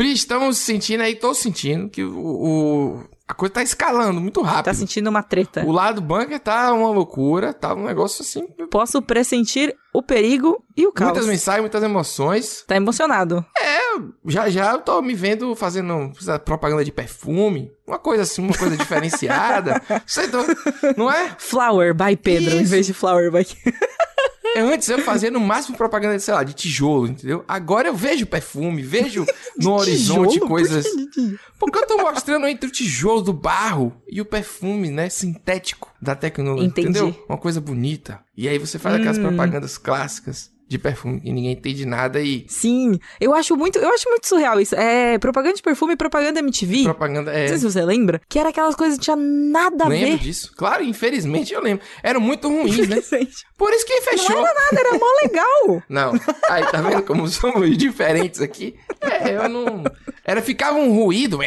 Pri, estamos sentindo aí, tô sentindo que o, o- a coisa tá escalando muito rápido. Tá sentindo uma treta. O lado bunker tá uma loucura, tá um negócio assim. Posso pressentir o perigo e o caos. Muitas mensagens, muitas emoções. Tá emocionado. Já já eu tô me vendo fazendo propaganda de perfume. Uma coisa assim, uma coisa diferenciada. Sei, não é? Flower by Pedro, em Isso. vez de Flower by... Eu, antes eu fazia no máximo propaganda, sei lá, de tijolo, entendeu? Agora eu vejo perfume, vejo no horizonte Tijolo? coisas. Porque eu tô mostrando entre o tijolo do barro e o perfume, né, sintético da tecnologia, Entendi. entendeu? Uma coisa bonita. E aí você faz aquelas Hum. propagandas clássicas de perfume que ninguém entende nada e Sim, eu acho muito, eu acho muito surreal isso. É propaganda de perfume e propaganda MTV. propaganda é Não sei se você lembra, que era aquelas coisas que tinha nada a Lembro ver. disso. Claro, infelizmente eu lembro. Eram muito ruins, né? Por isso que fechou. Não era nada, era mó legal. Não. Aí, tá vendo como somos diferentes aqui? É, eu não. Era, ficava um ruído. De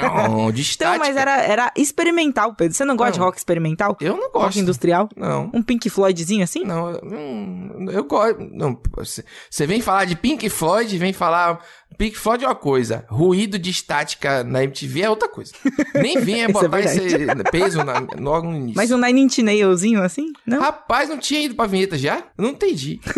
Então, estática. mas era, era experimental, Pedro. Você não gosta de Não. rock experimental? Eu não Rock gosto. industrial? Não. Um Pink Floydzinho assim? Não, não, eu gosto. Não, você- vem falar de Pink Floyd, vem falar. Pink Floyd é uma coisa, ruído de estática na MTV é outra coisa. Nem venha é botar esse verdade. peso na, logo no início. Mas um Nine Inch Nailzinho assim? Não? Rapaz, não tinha ido pra vinheta já? Eu não entendi.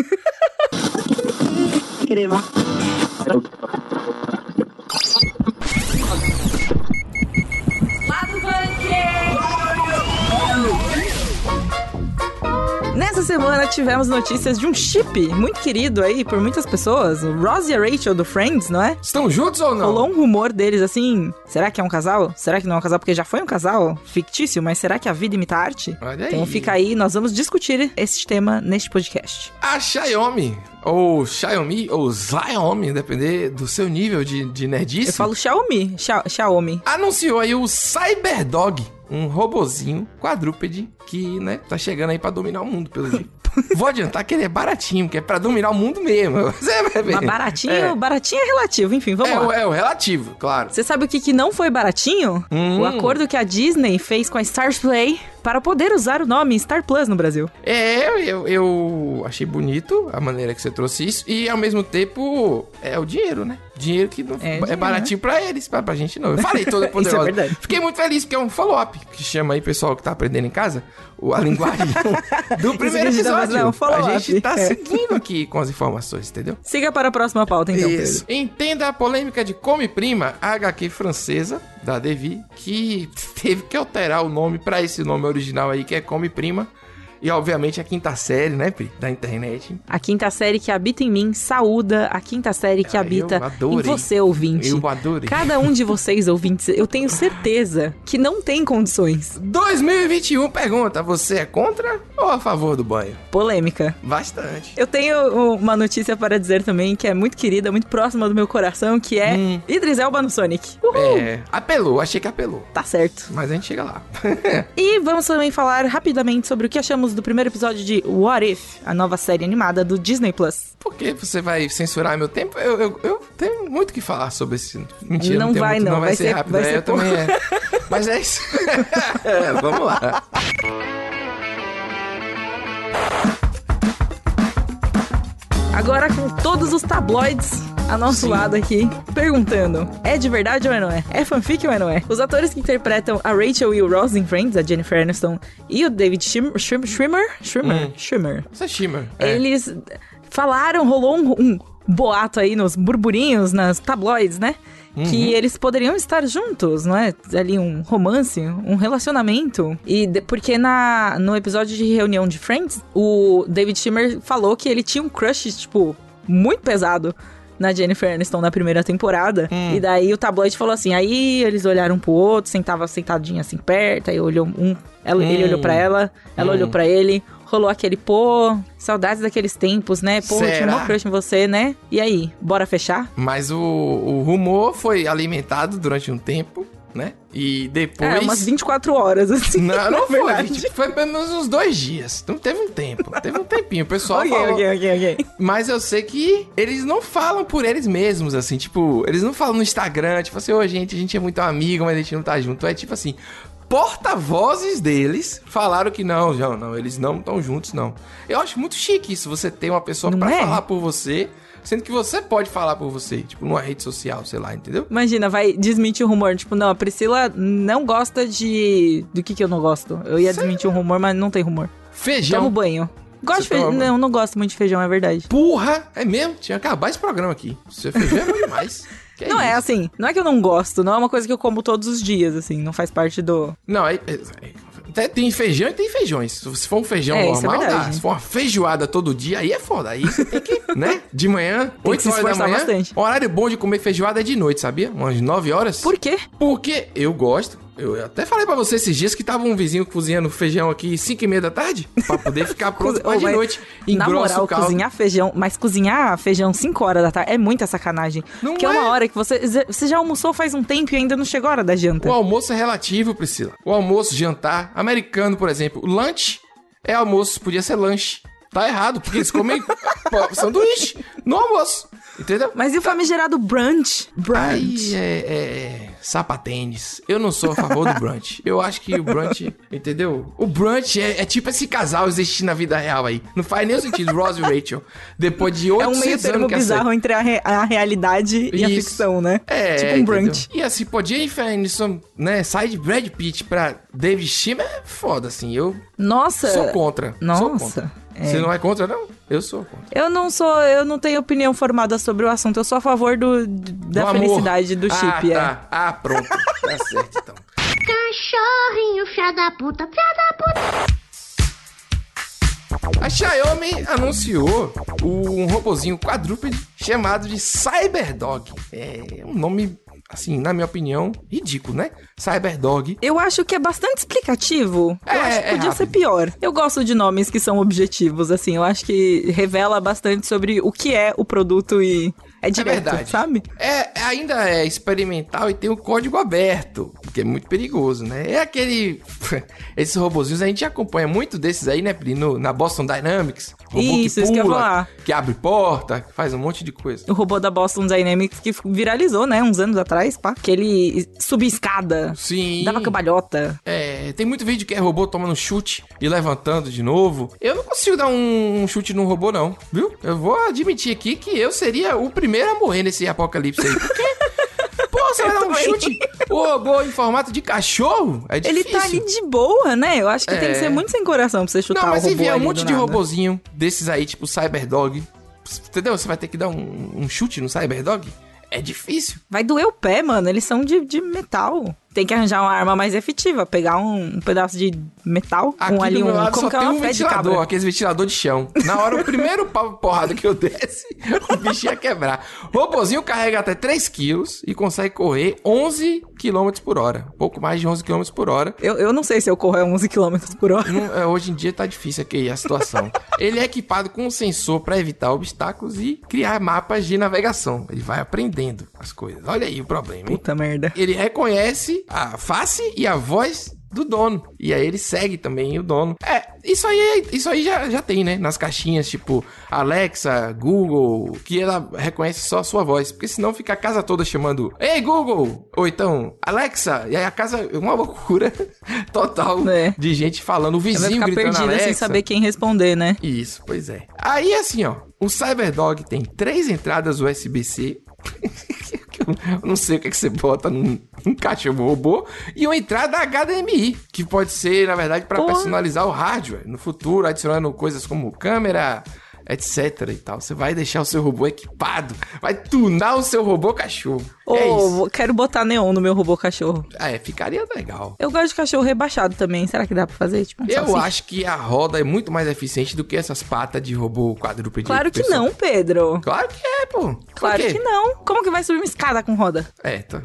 Nessa semana tivemos notícias de um chip muito querido aí por muitas pessoas, o Ross e a Rachel do Friends, não é? Estão juntos ou não? Rolou um rumor deles assim, será que é um casal? Será que não é um casal? Porque já foi um casal fictício, mas será que a vida imita arte? Olha Então aí. fica aí, nós vamos discutir esse tema neste podcast. A Xiaomi, ou Xiaomi, ou Xiaomi, depender do seu nível de, de nerdice, Eu falo Xiaomi, Xia- Xiaomi. anunciou aí o Cyberdog, um robozinho quadrúpede que, né, tá chegando aí pra dominar o mundo, pelo jeito. Vou adiantar que ele é baratinho, que é pra dominar o mundo mesmo. Você vai ver. Mas baratinho, É, baratinho é relativo, enfim, vamos é, lá. é o relativo, claro. Você sabe o que, que não foi baratinho? Hum. O acordo que a Disney fez com a Stars Play para poder usar o nome Star Plus no Brasil. É, eu, eu achei bonito a maneira que você trouxe isso. E ao mesmo tempo, é o dinheiro, né? Dinheiro que não, É é, dinheiro, baratinho pra eles, pra, pra gente não. Eu falei toda Isso é poderosa. verdade. Fiquei muito feliz, porque é um follow-up, que chama aí pessoal que tá aprendendo em casa, a linguagem do primeiro tá episódio. é um a gente tá É. seguindo aqui com as informações, entendeu? Siga para a próxima pauta, então, Isso. Entenda a polêmica de Come Prima, a HQ francesa da Devi, que teve que alterar o nome pra esse nome original aí, que é Come Prima. E obviamente a quinta série, né, Pri? Da internet. A quinta série que habita em mim saúda a quinta série que Ah, habita em você, ouvinte. Eu adorei. Cada um de vocês, ouvintes, eu tenho certeza que não tem condições. 2021 pergunta: você é contra ou a favor do banho? Polêmica. Bastante. Eu tenho uma notícia para dizer também que é muito querida, muito próxima do meu coração, que é Hum. Idris Elba no Sonic. Uhul! É, apelou, achei que apelou. Tá certo. Mas a gente chega lá. E vamos também falar rapidamente sobre o que achamos do primeiro episódio de What If, a nova série animada do Disney Plus. Por que você vai censurar meu tempo? Eu, eu, eu tenho muito o que falar sobre esse. Mentira, Não não, vai, muito, não. vai, Vai ser, ser- rápido. vai é, ser eu também é. Mas é isso. É, vamos lá. Agora com todos os tabloides a nosso Sim. lado aqui, perguntando: é de verdade ou não é? É fanfic ou não é? Os atores que interpretam a Rachel e o Ross em Friends, a Jennifer Aniston e o David Schim- Schim- Schwimmer, Schwimmer, Hum. Isso é Shimmer. É. eles falaram, rolou um, um boato aí nos burburinhos, nas tabloides, né? Que eles poderiam estar juntos, não é? Ali um romance, um relacionamento. E de- porque na, no episódio de reunião de Friends, o David Schimmer falou que ele tinha um crush, tipo, muito pesado na Jennifer Aniston na primeira temporada. E daí o tabloide falou assim: aí eles olharam pro outro, sentava sentadinho assim perto, aí olhou um. Ela, Ele Hum. olhou pra ela, ela Hum. olhou pra ele. Rolou aquele, pô, saudades daqueles tempos, né? Pô, eu tinha Será? um crush em você, né? E aí, bora fechar? Mas o, o rumor foi alimentado durante um tempo, né? E depois. É, umas 24 horas, assim. Não, não foi. verdade. Tipo, foi pelo menos uns dois dias. Então teve um tempo. Teve um tempinho. O pessoal Ok, falou. ok, ok, ok. Mas eu sei que eles não falam por eles mesmos, assim, tipo, eles não falam no Instagram, tipo assim, ô gente, a gente é muito amigo, mas a gente não tá junto. É tipo assim, porta-vozes deles falaram que não, não, não, eles não estão juntos, não. Eu acho muito chique isso, você ter uma pessoa pra é? falar por você, sendo que você pode falar por você, tipo, numa rede social, sei lá, entendeu? Imagina, vai desmentir o rumor. Tipo, não, a Priscila não gosta de. Do que que eu não gosto? Eu ia desmentir um rumor, mas não tem rumor. Feijão. Tomo banho. Gosto de toma feijão. Não, não gosto muito de feijão, é verdade. Porra! É mesmo? Tinha que acabar esse programa aqui. Você feijão é bom demais. Que não é isso? assim, não é que eu não gosto, não é uma coisa que eu como todos os dias, assim, não faz parte do. Não, é, é- é- até tem feijão e tem feijões. Se for um feijão É, é normal, dá. verdade. Se for uma feijoada todo dia, aí é foda. Aí você tem que, né? De manhã, que 8 se horas da manhã. bastante. O horário bom de comer feijoada é de noite, sabia? Umas 9 horas. Por quê? Porque eu gosto. Eu até falei pra você esses dias que tava um vizinho cozinhando feijão aqui 5 e meia da tarde. Pra poder ficar pronto Oh, de noite. Na moral, cozinhar feijão, mas cozinhar feijão 5 horas da tarde é muita sacanagem. Não Porque é é. uma hora que você. Você já almoçou faz um tempo e ainda não chegou a hora da janta. O almoço é relativo, Priscila. O almoço, jantar, americano, por exemplo. Lunch é almoço, podia ser lanche. Tá errado, porque eles comem sanduíche no almoço. Entendeu? Mas e o famigerado brunch? Brunch. Aí é, é sapatênis. Eu não sou a favor do brunch. Eu acho que o brunch, entendeu? O brunch é, é tipo esse casal existir na vida real aí. Não faz nenhum sentido, Ross e Rachel. Depois de É 800 um meio termo anos bizarro entre a, re- a realidade e a Isso. ficção, né? É, tipo um entendeu? brunch. E assim, pô, Jennifer Aniston, né, sai de Brad Pitt pra David Schwimmer é foda, assim. Eu Nossa. sou contra. Sou Nossa. contra. É. Você não é contra, não? Eu sou contra. Eu não sou, eu não tenho opinião formada sobre o assunto. Eu sou a favor do, da Do amor. felicidade do ah, chip, é. tá. Ah, pronto. tá certo, então. Cachorrinho, filha da puta, filha da puta. A Xiaomi anunciou um robozinho quadrúpede chamado de Cyberdog. É um nome, assim, na minha opinião, ridículo, né? Cyberdog. Eu acho que é bastante explicativo. É, eu acho que é podia rápido. ser pior. Eu gosto de nomes que são objetivos, assim. Eu acho que revela bastante sobre o que é o produto e é direto, verdade. sabe? É, ainda é experimental e tem o código aberto, que é muito perigoso, né? É aquele. Esses robozinhos a gente acompanha muito desses aí, né, Pri? No, na Boston Dynamics. Robô Isso, que isso que eu pula, falar. que abre porta, que faz um monte de coisa. O robô da Boston Dynamics que viralizou, né? Uns anos atrás, pá. Que ele subia escada, Sim. dava cambalhota. É, tem muito vídeo que é robô tomando chute e levantando de novo. Eu não consigo dar um, um chute num robô, não, viu? Eu vou admitir aqui que eu seria o primeiro a morrer nesse apocalipse aí. Porque, pô, você vai dar um chute? O robô em formato de cachorro? É Ele difícil. tá ali de boa, né? Eu acho que tem É. que ser muito sem coração pra você chutar Não, mas o se robô vier um monte de nada. robozinho desses aí, tipo Cyberdog, entendeu? Você vai ter que dar um, um chute no Cyberdog? É difícil. Vai doer o pé, mano. Eles são de, de metal. Tem que arranjar uma arma mais efetiva. Pegar um, um pedaço de metal Aqui com ali um. lado Como só que é tem um de ventilador, aqueles ventilador de chão. Na hora, o primeiro pau- porrada que eu desse, o bicho ia quebrar. O robozinho carrega até 3 quilos e consegue correr 11 km por hora. Pouco mais de 11 km por hora. Eu, eu não sei se eu corro a 11 km por hora. Não- é, hoje em dia tá difícil aqui a situação. Ele é equipado com um sensor para evitar obstáculos e criar mapas de navegação. Ele vai aprendendo as coisas. Olha aí o problema, hein? Puta merda. Ele reconhece a face e a voz do dono. E aí ele segue também o dono. É, isso aí, isso aí já, já tem, né? Nas caixinhas, tipo Alexa, Google, que ela reconhece só a sua voz. Porque senão fica a casa toda chamando Ei, Google! Ou então, Alexa! E aí a casa é uma loucura total É. de gente falando. O Vai vizinho ficar gritando perdida Alexa. sem saber quem responder, né? Isso, pois é. Aí assim, ó, o Cyberdog tem três entradas USB-C. Eu não sei o que, é que você bota num, num cachorro robô. E uma entrada HDMI, que pode ser, na verdade, para personalizar o hardware. No futuro, adicionando coisas como câmera, etc e tal. Você vai deixar o seu robô equipado. Vai tunar o seu robô cachorro. Ou é isso. quero botar neon no meu robô cachorro. Ah, É, ficaria legal. Eu gosto de cachorro rebaixado também. Será que dá pra fazer? Tipo, Eu salsicha? acho que a roda é muito mais eficiente do que essas patas de robô quadrúpede. Claro que pessoal. não, Pedro. Claro que é, pô. Claro que não. Como que vai subir uma escada com roda? É, tá.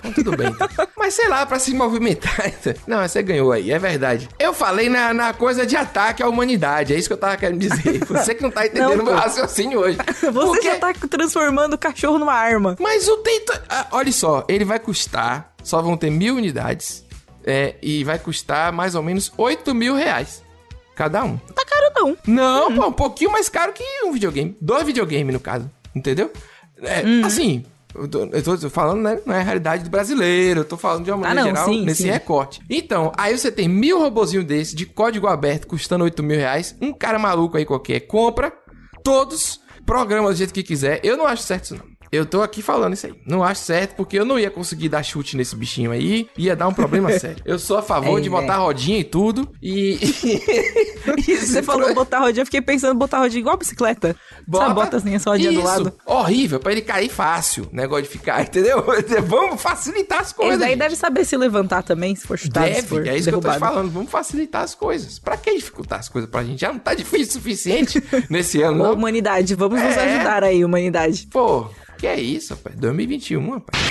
Então, tudo bem. então. Mas sei lá, pra se movimentar. Não, você ganhou aí, é verdade. Eu falei na, na coisa de ataque à humanidade, é isso que eu tava querendo dizer. Você que não tá entendendo Não, meu raciocínio hoje. Você Porque- já tá transformando o cachorro numa arma. Mas o tento. Ah, olha só, ele vai custar. Só vão ter mil unidades. É, e vai custar mais ou menos 8 mil reais. Cada um. Tá caro não. Não, pô, um pouquinho mais caro que um videogame. Dois videogames, no caso. Entendeu? É, Assim, eu tô, eu tô falando, né? Não é a realidade do brasileiro. Eu tô falando de uma maneira Ah, não, geral sim, nesse sim. recorte. Então, aí você tem mil robozinhos desse, de código aberto, custando 8 mil reais. Um cara maluco aí qualquer compra todos. programa do jeito que quiser. Eu não acho certo isso, não. Eu tô aqui falando isso aí. Não acho certo, porque eu não ia conseguir dar chute nesse bichinho aí. Ia dar um problema sério. Eu sou a favor É, de botar é. rodinha e tudo. E. Você falou botar rodinha, eu fiquei pensando em botar rodinha igual bicicleta. Sabe, bota assim essa rodinha do Isso. lado. Horrível, pra ele cair fácil. Negócio de ficar, entendeu? Vamos facilitar as coisas. Daí gente. deve saber se levantar também, se for chutado, se for Deve, é isso que eu tô te derrubado. falando. Vamos facilitar as coisas. Pra que dificultar as coisas pra gente? Já não tá difícil o suficiente nesse ano, Ô, não? humanidade, vamos nos É. ajudar aí, humanidade. Pô, que é isso, rapaz? 2021, rapaz.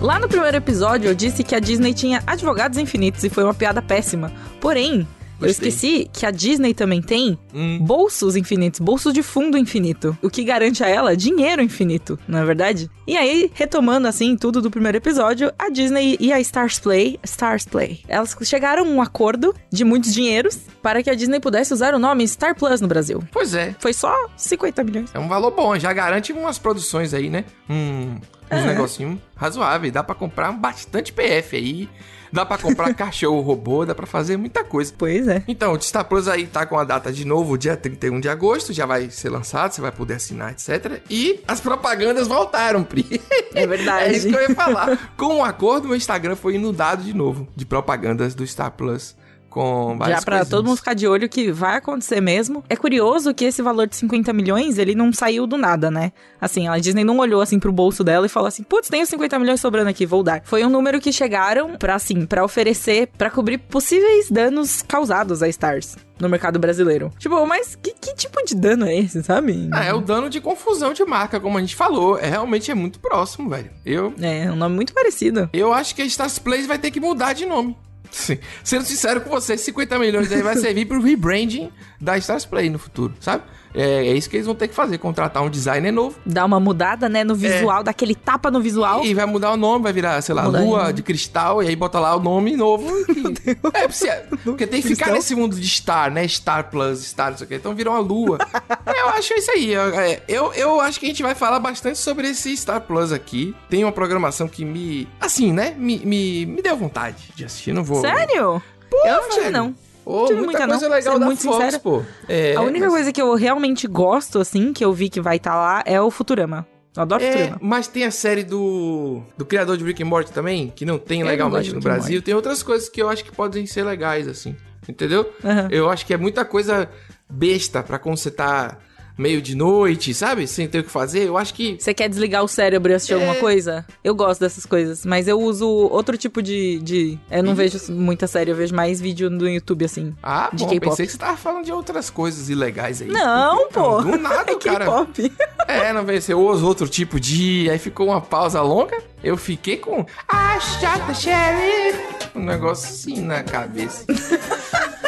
Lá no primeiro episódio eu disse que a Disney tinha advogados infinitos e foi uma piada péssima. Porém, eu esqueci que a Disney também tem Hum. bolsos infinitos, bolsos de fundo infinito, o que garante a ela dinheiro infinito, não é verdade? E aí, retomando assim tudo do primeiro episódio, a Disney e a Stars Play, Stars Play, elas chegaram a um acordo de muitos dinheiros para que a Disney pudesse usar o nome Star Plus no Brasil. Pois é. Foi só 50 milhões. É um valor bom, já garante umas produções aí, né? Um, uns É. negocinhos razoáveis. Dá pra comprar bastante PF aí. Dá pra comprar cachorro robô, dá pra fazer muita coisa. Pois é. Então, o Star Plus aí tá com a data de novo, dia 31 de agosto, já vai ser lançado, você vai poder assinar, etc. E as propagandas voltaram, Pri. É verdade. é isso que eu ia falar. Com o acordo, meu Instagram foi inundado de novo de propagandas do Star Plus. Com várias Já pra coisinhas. todo mundo ficar de olho que vai acontecer mesmo. É curioso que esse valor de 50 milhões, ele não saiu do nada, né? Assim, a Disney não olhou assim pro bolso dela e falou assim: "Putz, tenho 50 milhões sobrando aqui, vou dar". Foi um número que chegaram pra assim, pra oferecer pra cobrir possíveis danos causados a Stars no mercado brasileiro. Tipo, mas que, que tipo de dano é esse, sabe? Ah, é o dano de confusão de marca, como a gente falou. É realmente é muito próximo, velho. Eu, É, um nome muito parecido. eu acho que a Stars Plays vai ter que mudar de nome. Sim. Sendo sincero com você, 50 milhões aí vai servir pro rebranding da Stars Play no futuro, sabe? É, é isso que eles vão ter que fazer, contratar um designer novo. Dá uma mudada, né, no visual, daquele tapa no visual. E vai mudar o nome, vai virar, sei lá, Mudar Lua de Cristal, e aí bota lá o nome novo. é, precisa- porque tem que ficar Cristal? nesse mundo de Star, né? Star Plus, Star, não sei o quê. Então virou uma Lua. eu acho isso aí. Eu, é, eu, acho que a gente vai falar bastante sobre esse Star Plus aqui. Tem uma programação que me. Assim, né? Me, me, me deu vontade de assistir. Não vou. Sério? eu não tive, não. Tive muita muita, coisa não, legal da muito Fox, sincera. pô. É, a única mas- coisa que eu realmente gosto, assim, que eu vi que vai estar lá, é o Futurama. Eu adoro É, Futurama. mas tem a série do, do criador de Rick and Morty também, que não tem Eu legalmente no Brasil. Tem outras coisas que eu acho que podem ser legais, assim. Entendeu? Aham. Eu acho que é muita coisa besta pra quando você tá meio de noite, sabe? Sem ter o que fazer. Eu acho que. Você quer desligar o cérebro e assistir É. alguma coisa? Eu gosto dessas coisas, mas eu uso outro tipo de. de... Eu não vejo muita série, eu vejo mais vídeo no YouTube, assim. Ah, de bom, pensei que você tava falando de outras coisas ilegais aí. Não, pô! Do nada, é cara. K-pop. É, não veio. Você usa outro tipo de. Aí ficou uma pausa longa. Eu fiquei com. Ah, chata, Sherry! Um negócio assim na cabeça.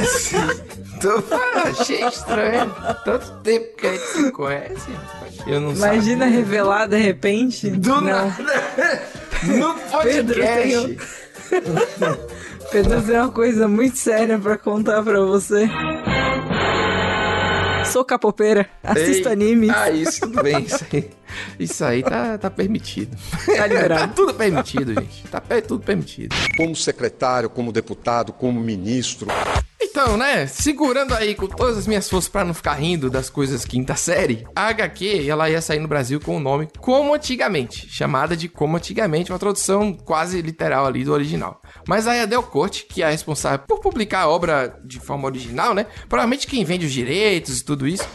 Tô falando, achei estranho. Tanto tempo que a gente se conhece. Eu não Imagina sabia. revelar de repente. Do não. nada. No Pedro, podcast. Pedro tem uma coisa muito séria pra contar pra você. Sou capopeira, assisto Ei, animes, Ah, isso, tudo bem. Isso aí, isso aí tá, tá permitido. tá Tá liberado. tudo permitido, gente. Tá tudo permitido. como secretário, como deputado, como ministro. Então, né, segurando aí com todas as minhas forças pra não ficar rindo das coisas quinta série, a HQ, ela ia sair no Brasil com o nome Como Antigamente, chamada de Como Antigamente, uma tradução quase literal ali do original. Mas a Delcourt, que é a responsável por publicar a obra de forma original, né, provavelmente quem vende os direitos e tudo isso,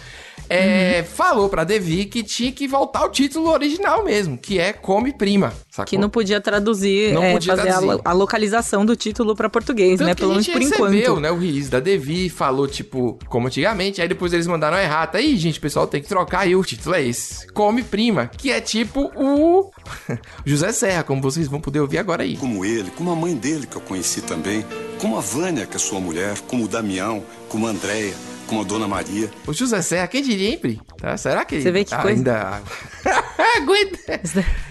é, falou pra Devi que tinha que voltar ao título original mesmo, que é Come Prima, sacou? Que não podia traduzir, Não é, podia fazer a traduzir. lo- A, localização do título pra português, Tanto né? Pelo a menos gente por recebeu, enquanto. né? O release da Devi falou, tipo, como antigamente. Aí depois eles mandaram errata. Aí, gente, o pessoal tem que trocar. E o título é esse: Come Prima, que é tipo o José Serra, como vocês vão poder ouvir agora aí. Como ele, como a mãe dele que eu conheci também, como a Vânia, que é sua mulher, como o Damião, como a Andréia, como a Dona Maria. O José Serra, quem diria, hein, Pri? Tá? Será que Você vê que coisa? ainda. aguento.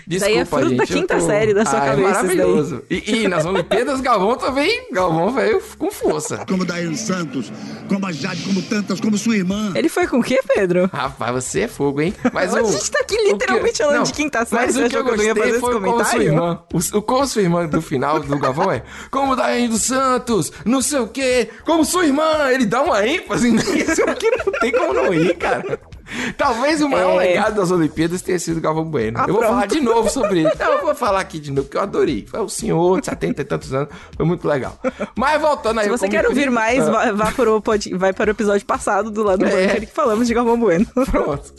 Isso daí é fruto da gente, eu quinta tô- série da sua Ah, cabeça. É isso daí. maravilhoso. E, e nas Olimpíadas, Galvão também. Galvão veio com força. como Daiane Santos, como a Jade, como tantas, como sua irmã. Ele foi com o quê, Pedro? Rapaz, você é fogo, hein? Mas A o, gente tá aqui o que- literalmente falando de quinta série, Mas o que eu que gostei fazer foi esse o como sua irmã. O, o como sua irmã do final do Galvão é como Daiane dos Santos, não sei o quê, como sua irmã. Ele dá uma ênfase nisso que não tem como não rir, cara. Talvez o maior É. legado das Olimpíadas tenha sido Galvão Bueno. Ah, eu vou pronto. falar de novo sobre ele. Não, eu vou falar aqui de novo, porque eu adorei. Foi o senhor de 70 e tantos anos, foi muito legal. Mas voltando aí... Se você quer ouvir mais, Ah. vá, para o vai para o episódio passado do lado do É. bunker que falamos de Galvão Bueno. Pronto.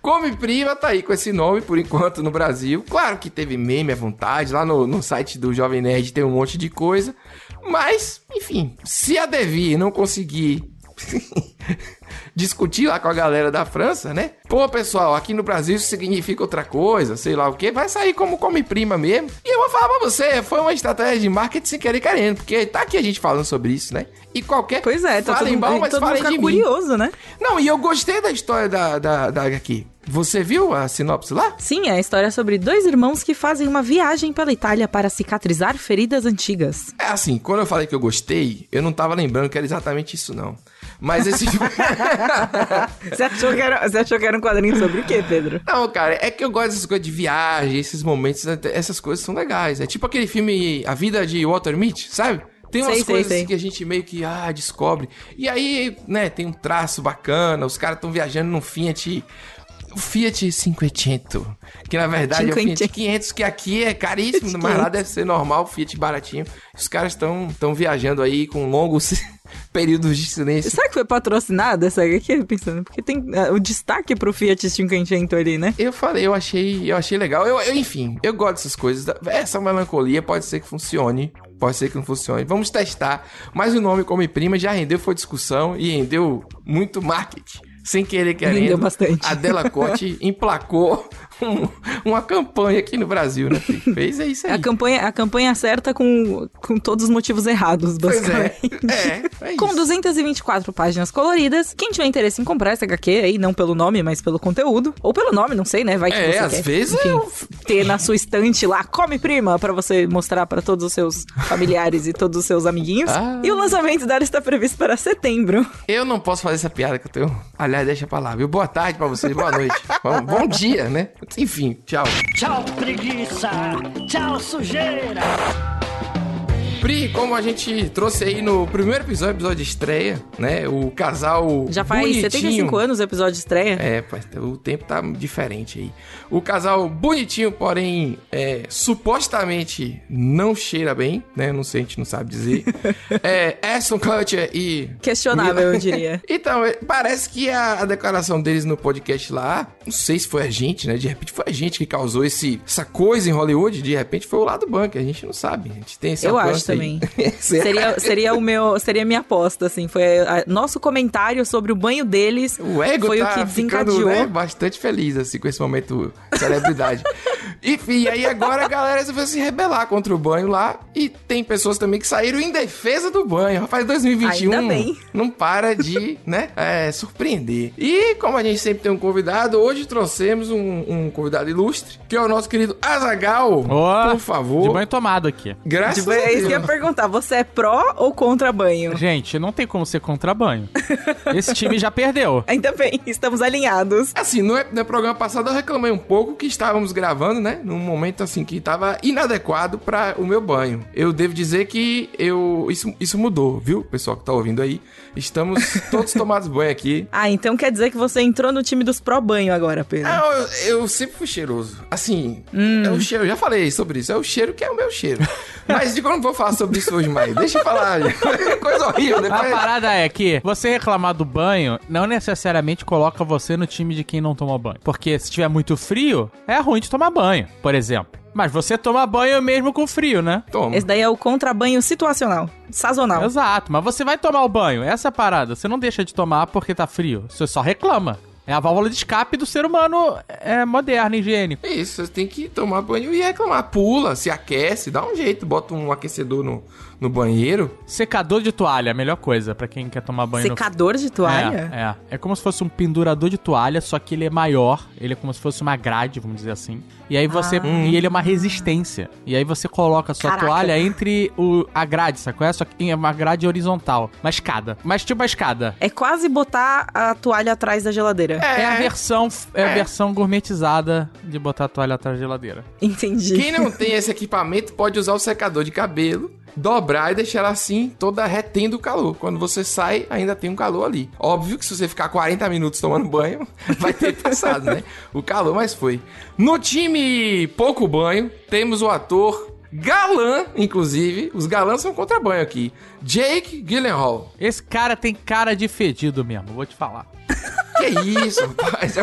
Come Prima tá aí com esse nome por enquanto no Brasil. Claro que teve meme à vontade. Lá no, no site do Jovem Nerd tem um monte de coisa. Mas, enfim, se a Devi não conseguir discutir lá com a galera da França, né? Pô, pessoal, aqui no Brasil isso significa outra coisa, sei lá o que, vai sair como come prima mesmo. E eu vou falar pra você, foi uma estratégia de marketing sem querer querendo, porque tá aqui a gente falando sobre isso, né? E qualquer. Pois é, tá todo, falem mal, mas todo falem de mim. curioso, né? Não, e eu gostei da história da, da, da HQ. Você viu a sinopse lá? Sim, é a história sobre dois irmãos que fazem uma viagem pela Itália para cicatrizar feridas antigas. É assim, quando eu falei que eu gostei, eu não tava lembrando que era exatamente isso, não. Mas esse Você achou que era, você achou que era um quadrinho sobre o quê, Pedro? Não, cara, é que eu gosto dessas coisas de viagem, esses momentos, essas coisas são legais. É tipo aquele filme A Vida de Walter Mitty, sabe? Tem umas Sei, sei, coisas sei. assim que a gente meio que, ah, descobre. E aí, né, tem um traço bacana, os caras estão viajando num Fiat... O Fiat 500, que na verdade é o Fiat 500. 500, que aqui é caríssimo, mas lá 500. deve ser normal, Fiat baratinho. Os caras estão estão viajando aí com longos períodos de silêncio. Será que foi patrocinada essa aqui? Pensando, porque tem ah, o destaque pro Fiat 500 ali, né? Eu falei, eu achei, eu achei legal. Eu, eu, enfim, eu gosto dessas coisas. Essa melancolia pode ser que funcione, pode ser que não funcione. Vamos testar. Mas o nome Come Prima já rendeu foi discussão e rendeu muito marketing. Sem querer querendo. Rendeu bastante. A Delacote emplacou um- uma campanha aqui no Brasil, né? Fez é isso aí. A campanha, a campanha certa com, com todos os motivos errados, Pois basicamente. é. É, é Com isso. 224 páginas coloridas. Quem tiver interesse em comprar essa HQ aí, não pelo nome, mas pelo conteúdo. Ou pelo nome, não sei, né? Vai que É, você às quer. vezes Enfim, eu- ter na sua estante lá, come prima, pra você mostrar pra todos os seus familiares e todos os seus amiguinhos. Ah. E o lançamento dela está previsto para setembro. Eu não posso fazer essa piada que eu tenho. Aliás, deixa pra lá, viu? Boa tarde pra vocês, boa noite. bom, bom dia, né? Enfim, tchau. Tchau, preguiça! Tchau, sujeira! Pri, como a gente trouxe aí no primeiro episódio, episódio de estreia, né? O casal. Já faz bonitinho. 75 anos o episódio de estreia. É, o tempo tá diferente aí. O casal bonitinho, porém, é, supostamente não cheira bem, né? Não sei, a gente não sabe dizer. é, Aston Kutcher e. Questionável, eu diria. Então, é, parece que a, a declaração deles no podcast lá, não sei se foi a gente, né? De repente foi a gente que causou esse, essa coisa em Hollywood, de repente foi o lado banco, a gente não sabe. A gente tem esse Eu acho. Também. Seria, seria o meu, seria a minha aposta, assim. Foi a- nosso comentário sobre o banho deles. O ego foi tá o que ficando, desencadeou. né, bastante feliz, assim, com esse momento celebridade. Enfim, aí agora a galera resolveu se rebelar contra o banho lá. E tem pessoas também que saíram em defesa do banho. Rapaz, 2021 Ainda bem. não para de, né, é, surpreender. E como a gente sempre tem um convidado, hoje trouxemos um, um convidado ilustre, que é o nosso querido Azagal. Ó, por favor. De banho tomado aqui. Graças Tipo, a é isso Deus. que eu ia perguntar. Você é pró ou contra banho? Gente, não tem como ser contra banho. Esse time já perdeu. Ainda bem, estamos alinhados. Assim, no, no programa passado eu reclamei um pouco que estávamos gravando, né? Num momento assim que estava inadequado para o meu banho. Eu devo dizer que eu isso, isso mudou, viu? Pessoal que tá ouvindo aí, estamos todos tomados banho aqui. Ah, então quer dizer que você entrou no time dos pró-banho agora, Pedro. Não, eu, eu sempre fui cheiroso. Assim, é o cheiro, eu já falei sobre isso, é o cheiro que é o meu cheiro. Mas eu não vou falar sobre isso hoje mais. Deixa eu falar. Coisa horrível. A Depois... parada é que você reclamar do banho não necessariamente coloca você no time de quem não toma banho. Porque se tiver muito frio, é ruim de tomar banho, por exemplo. Mas você toma banho mesmo com frio, né? Toma. Esse daí é o contra-banho situacional, sazonal. Exato, mas você vai tomar o banho. Essa é a parada. Você não deixa de tomar porque tá frio. Você só reclama. É a válvula de escape do ser humano é, moderno, higiênico. É isso, você tem que tomar banho e reclamar. Pula, se aquece, dá um jeito, bota um aquecedor no, no banheiro. Secador de toalha, a melhor coisa pra quem quer tomar banho no Secador de toalha? É, é. É como se fosse um pendurador de toalha, só que ele é maior. Ele é como se fosse uma grade, vamos dizer assim. E aí você. E ele é uma resistência. E aí você coloca a sua Caraca. toalha entre o, a grade, sacou? É? Só que é uma grade horizontal. Uma escada. Mas tipo uma escada. É quase botar a toalha atrás da geladeira. É, a versão. É, a versão gourmetizada de botar a toalha atrás da geladeira. Entendi. Quem não tem esse equipamento pode usar o secador de cabelo, dobrar e deixar ela assim, toda retendo o calor. Quando você sai, ainda tem um calor ali. Óbvio que se você ficar 40 minutos tomando banho, vai ter passado, né? O calor, mas foi. No time pouco banho, temos o ator galã, inclusive. Os galãs são contra banho aqui. Jake Gyllenhaal. Esse cara tem cara de fedido mesmo, vou te falar. Que isso, rapaz?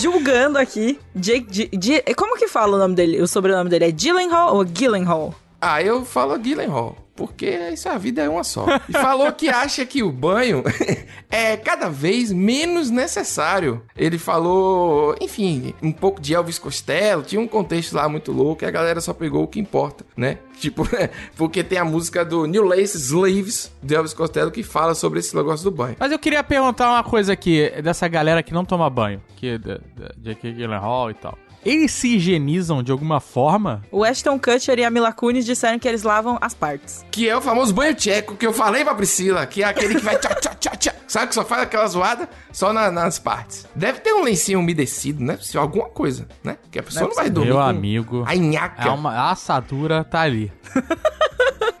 Julgando aqui, Jake. G- G- como que fala o nome dele? O sobrenome dele é Gyllenhaal ou Gyllenhaal? Ah, eu falo Gyllenhaal, porque isso a vida é uma só. E falou que acha que o banho é cada vez menos necessário. Ele falou, enfim, um pouco de Elvis Costello, tinha um contexto lá muito louco e a galera só pegou o que importa, né? Tipo, porque tem a música do New Lace Sleeves de Elvis Costello que fala sobre esse negócio do banho. Mas eu queria perguntar uma coisa aqui, dessa galera que não toma banho, que é da, da J.K. Gyllenhaal e tal. Eles se higienizam de alguma forma? O Ashton Kutcher e a Mila Kunis disseram que eles lavam as partes. Que é o famoso banho tcheco que eu falei pra Priscila, que é aquele que vai tchá, tchá, tchá, tchá. Sabe que só faz aquela zoada só na- nas partes. Deve ter um lencinho umedecido, né? Se alguma coisa, né? Que a pessoa não, vai dormir Meu com amigo. a nhaca. É uma, a assadura tá ali.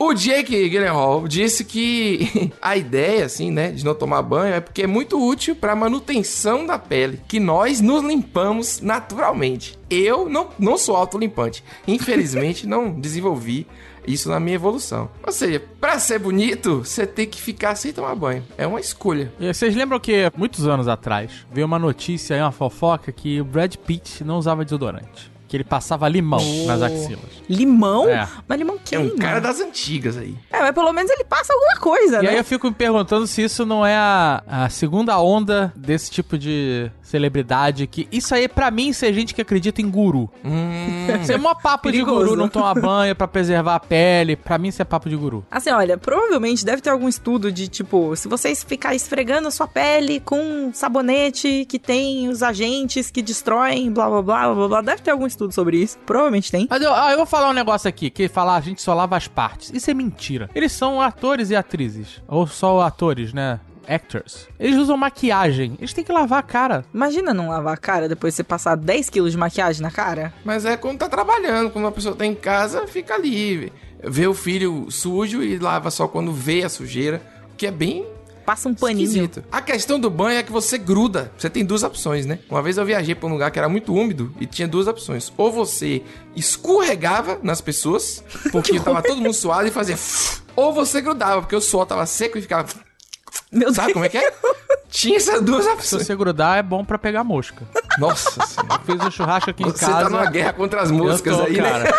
O Jake Gyllenhaal disse que a ideia, assim, né, de não tomar banho é porque é muito útil pra manutenção da pele, que nós nos limpamos naturalmente. Eu não, não sou autolimpante. Infelizmente, não desenvolvi isso na minha evolução. Ou seja, pra ser bonito, você tem que ficar sem tomar banho. É uma escolha. E vocês lembram que, muitos anos atrás, veio uma notícia uma fofoca, que o Brad Pitt não usava desodorante. Que ele passava limão nas axilas. Limão? É. Mas limão É queima. um cara das antigas aí. É, mas pelo menos ele passa alguma coisa, E né? aí eu fico me perguntando se isso não é a, a segunda onda desse tipo de celebridade que... Isso aí, pra mim, isso é gente que acredita em guru. Isso é mó papo de guru, não tomar banho pra preservar a pele. Pra mim, isso é papo de guru. Assim, olha, provavelmente deve ter algum estudo de tipo, se vocês ficar esfregando a sua pele com sabonete que tem os agentes que destroem, blá blá blá blá blá, deve ter algum estudo sobre isso. Provavelmente tem. Mas eu, ah, eu vou falar um negócio aqui, que falar a gente só lava as partes. Isso é mentira. Eles são atores e atrizes. Ou só atores, né? Actors. Eles usam maquiagem. Eles têm que lavar a cara. Imagina não lavar a cara depois de você passar 10 quilos de maquiagem na cara. Mas é quando tá trabalhando, quando a pessoa tá em casa, fica livre. Vê o filho sujo e lava só quando vê a sujeira, o que é bem Passa um paninho. esquisito. A questão do banho é que você gruda. Você tem duas opções, né? Uma vez eu viajei pra um lugar que era muito úmido e tinha duas opções. Ou você escorregava nas pessoas, porque tava todo mundo suado e fazia... Ou você grudava, porque o suor tava seco e ficava... Meu Sabe como é que é? Tinha essas duas Se opções. você grudar, é bom pra pegar mosca. Nossa senhora. Eu fiz um churrasco aqui em Você casa. tá numa guerra contra as moscas tô, aí, cara. né?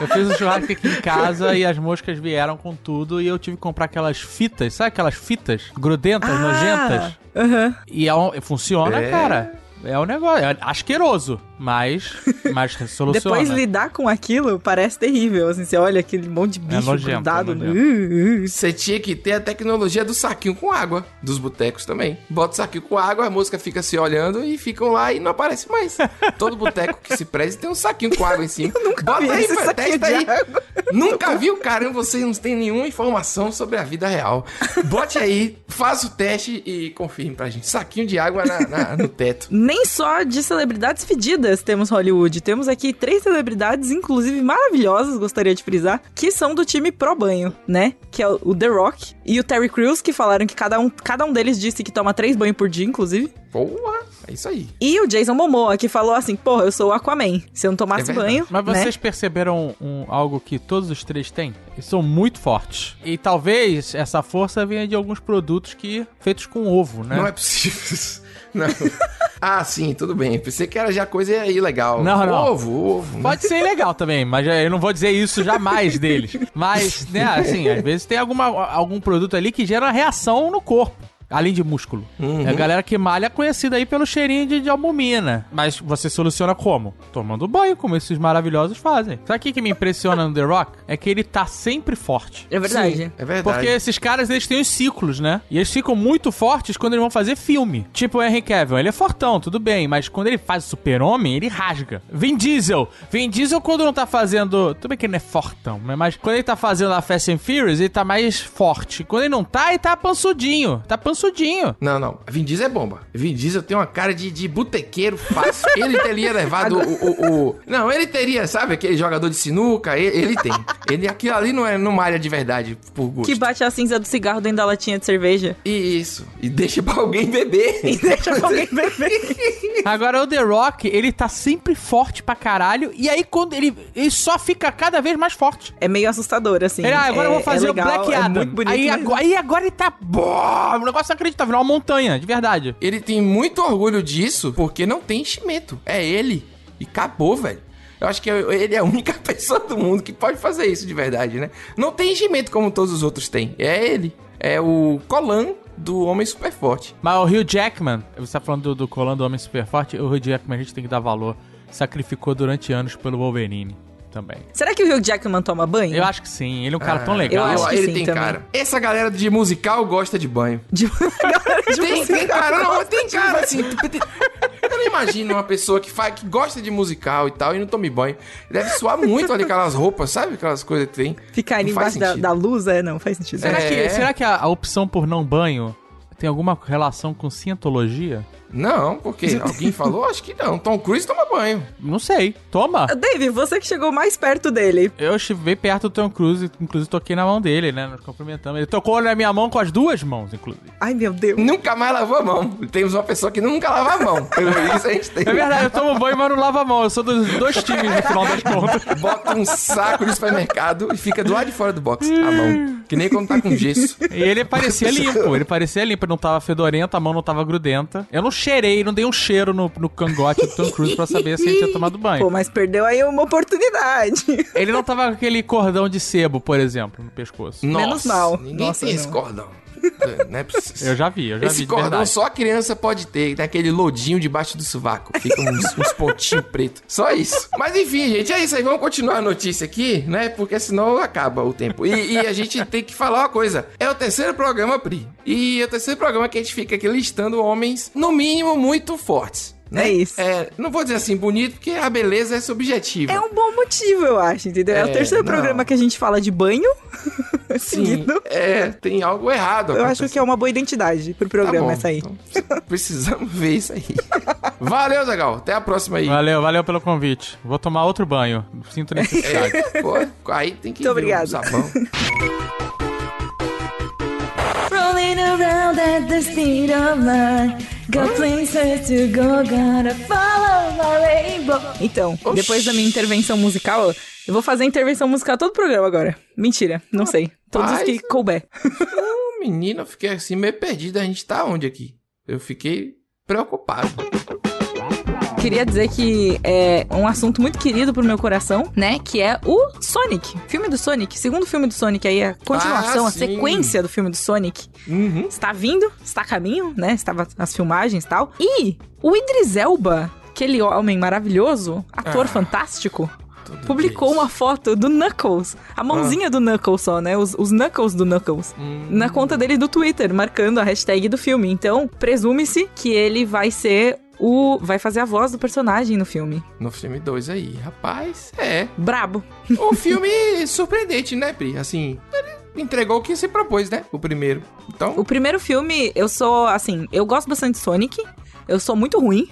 Eu fiz um churrasco aqui em casa e as moscas vieram com tudo e eu tive que comprar aquelas fitas, sabe aquelas fitas grudentas, Ah, nojentas? Aham. E é um- funciona, É. cara. É um negócio, é asqueroso, mas, mas soluciona. Depois lidar com aquilo parece terrível. Assim, você olha aquele monte de bicho nojento, grudado. é Uh, uh. Você tinha que ter a tecnologia do saquinho com água, dos botecos também. Bota o saquinho com água, a mosca fica se olhando e ficam lá e não aparece mais. Todo boteco que se preze tem um saquinho com água em cima. Bota vi aí, esse testa de aí. água. Nunca viu? Caramba, você não tem nenhuma informação sobre a vida real. Bote aí, faça o teste e confirme pra gente. Saquinho de água na- na- no teto. Nem só de celebridades fedidas temos Hollywood. Temos aqui três celebridades, inclusive maravilhosas, gostaria de frisar, que são do time pro banho, né? Que é o The Rock e o Terry Crews, que falaram que cada um, cada um deles disse que toma três banhos por dia, inclusive. Porra, é isso aí. E o Jason Momoa, que falou assim, porra, eu sou o Aquaman. Se eu não tomasse É banho, Mas né? vocês perceberam um- algo que todos os três têm? Eles são muito fortes. E talvez essa força venha de alguns produtos que feitos com ovo, né? Não é possível. Não. Ah, sim, tudo bem. Pensei que era já coisa ilegal. Não, não. Ovo, ovo. né? Pode ser legal também, mas eu não vou dizer isso jamais deles. Mas, né, assim, às vezes tem alguma, algum produto ali que gera reação no corpo. Além de músculo. Uhum. É a galera que malha conhecida aí pelo cheirinho de, de albumina. Mas você soluciona como? Tomando banho, como esses maravilhosos fazem. Sabe o que, que me impressiona no The Rock? É que ele tá sempre forte. É verdade. Sim, é verdade. Porque esses caras, eles têm os ciclos, né? E eles ficam muito fortes quando eles vão fazer filme. Tipo o Henry Cavill, ele é fortão, tudo bem, mas quando ele faz super-homem, ele rasga. Vin Diesel. Vin Diesel quando não tá fazendo... Tudo bem que ele não é fortão, né? mas quando ele tá fazendo a Fast and Furious, ele tá mais forte. Quando ele não tá, ele tá pansudinho. Tá pansudinho. Não, não. Vin Diesel é bomba. Vin Diesel tem uma cara de, de botequeiro fácil. Ele teria levado o, o, o- Não, ele teria, sabe, aquele jogador de sinuca? Ele, ele tem. Ele, aquilo ali não é numa área de verdade, por gosto. Que bate a cinza do cigarro dentro da latinha de cerveja. Isso. E deixa pra alguém beber. E deixa pra alguém beber. Agora, o The Rock, ele tá sempre forte pra caralho. E aí, quando ele, ele só fica cada vez mais forte. É meio assustador, assim. Ele, ah, agora é, eu vou fazer é o legal, Black é Adam. muito bonito aí, agora, aí agora ele tá. Boa, um negócio inacreditável, uma montanha, de verdade. Ele tem muito orgulho disso porque não tem enchimento. É ele. E acabou, velho. Eu acho que ele é a única pessoa do mundo que pode fazer isso de verdade, né? Não tem enchimento como todos os outros têm. É ele. É o Colan do Homem Super Forte. Mas o Hugh Jackman, você tá falando do, do Colando do Homem Super Forte, o Hugh Jackman a gente tem que dar valor. Sacrificou durante anos pelo Wolverine também. Será que o Hugh Jackman toma banho? Eu acho que sim, ele é um cara tão eu legal. acho que ele sim tem também. cara. Essa galera de musical gosta de banho. De... de Tem, tem cara, não, tem cara assim. Eu não imagino uma pessoa que, faz, que gosta de musical e tal e não tome banho. Deve suar muito ali aquelas roupas, sabe? Aquelas coisas que tem. Ficar ali embaixo da, da luz, é, não faz sentido. Será, É. que, será que a, a opção por não banho tem alguma relação com cientologia? Não, porque alguém falou? Acho que não. Tom Cruise toma banho. Não sei. Toma! Dave, você que chegou mais perto dele. Eu estive perto do Tom Cruise, inclusive toquei na mão dele, né? Nos cumprimentamos. Ele tocou na minha mão com as duas mãos, inclusive. Ai, meu Deus. Nunca mais lavou a mão. Temos uma pessoa que nunca lava a mão. Isso a gente tem. É verdade, eu tomo banho, mas não lavo a mão. Eu sou dos dois times no final das contas. Bota um saco de supermercado e fica do lado de fora do box a mão. Que nem quando tá com gesso. E ele parecia limpo, ele parecia limpo, ele não tava fedorento, a mão não tava grudenta. Eu não cheirei, não dei um cheiro no, no cangote do Tom Cruise pra saber se ele tinha tomado Pô, banho. mas perdeu aí uma oportunidade. Ele não tava com aquele cordão de sebo, por exemplo, no pescoço. Menos mal. Ninguém Nossa, tem não. esse cordão. É possível. Eu já vi, eu já Esse vi de cordão verdade. só a criança pode ter, tem aquele lodinho debaixo do sovaco. Fica uns, uns pontinhos pretos. Só isso. Mas enfim, gente, é isso aí. Vamos continuar a notícia aqui, né? Porque senão acaba o tempo. E, e a gente tem que falar uma coisa. É o terceiro programa, Pri. E é o terceiro programa que a gente fica aqui listando homens, no mínimo, muito fortes. Né? É isso. É, não vou dizer assim bonito, porque a beleza é subjetiva. É um bom motivo, eu acho, entendeu? É, o É, terceiro não. programa que a gente fala de banho. Sim, seguido. é, tem algo errado. Eu acho que é uma boa identidade pro Tá programa bom, essa aí. então precisamos ver isso aí. Valeu, Zagal. Até a próxima aí. Valeu, valeu pelo convite. Vou tomar outro banho. Sinto necessidade. É, pô, aí tem que Muito o obrigado. sabão. Rolling around at the speed of light. Got places to go, gotta follow my rainbow. Então, Oxi. depois da minha intervenção musical, eu vou fazer a intervenção musical todo o programa agora. Mentira, não sei. Todos os que couber. Ô, menino, eu fiquei assim meio perdido. A gente tá onde aqui? Eu fiquei preocupado. Queria dizer que é um assunto muito querido pro meu coração, né? Que é o Sonic. Filme do Sonic. Segundo filme do Sonic aí, a continuação, Ah, a sequência do filme do Sonic. Uhum. Está vindo, está a caminho, né? Estava as filmagens e tal. E o Idris Elba, aquele homem maravilhoso, ator Ah. fantástico, Tudo publicou isso. uma foto do Knuckles. A mãozinha do Knuckles só, né? Os, os Knuckles do Knuckles. Hum. Na conta dele do Twitter, marcando a hashtag do filme. Então, presume-se que ele vai ser o. Vai fazer a voz do personagem no filme. No filme 2 aí, rapaz, é. Brabo. Um filme surpreendente, né, Pri? Assim, ele entregou o que se propôs, né? O primeiro. Então, O primeiro filme, eu sou, assim, eu gosto bastante de Sonic. Eu sou muito ruim.